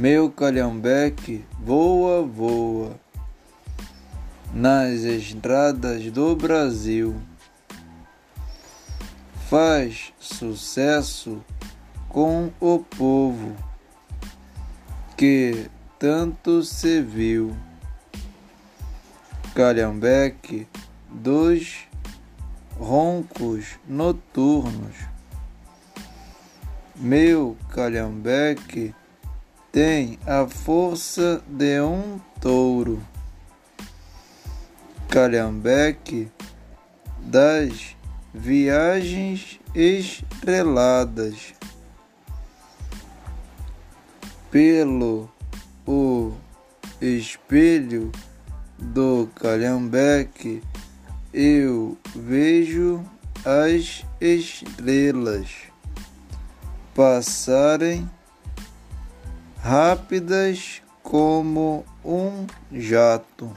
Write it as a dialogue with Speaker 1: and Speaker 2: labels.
Speaker 1: Meu calhambeque voa, voa nas estradas do Brasil. Faz sucesso com o povo que tanto se viu. Calhambeque dos roncos noturnos. Meu calhambeque tem a força de um touro. Calhambeque das viagens estreladas pelo o espelho do calhambeque eu vejo as estrelas passarem rápidas como um jato.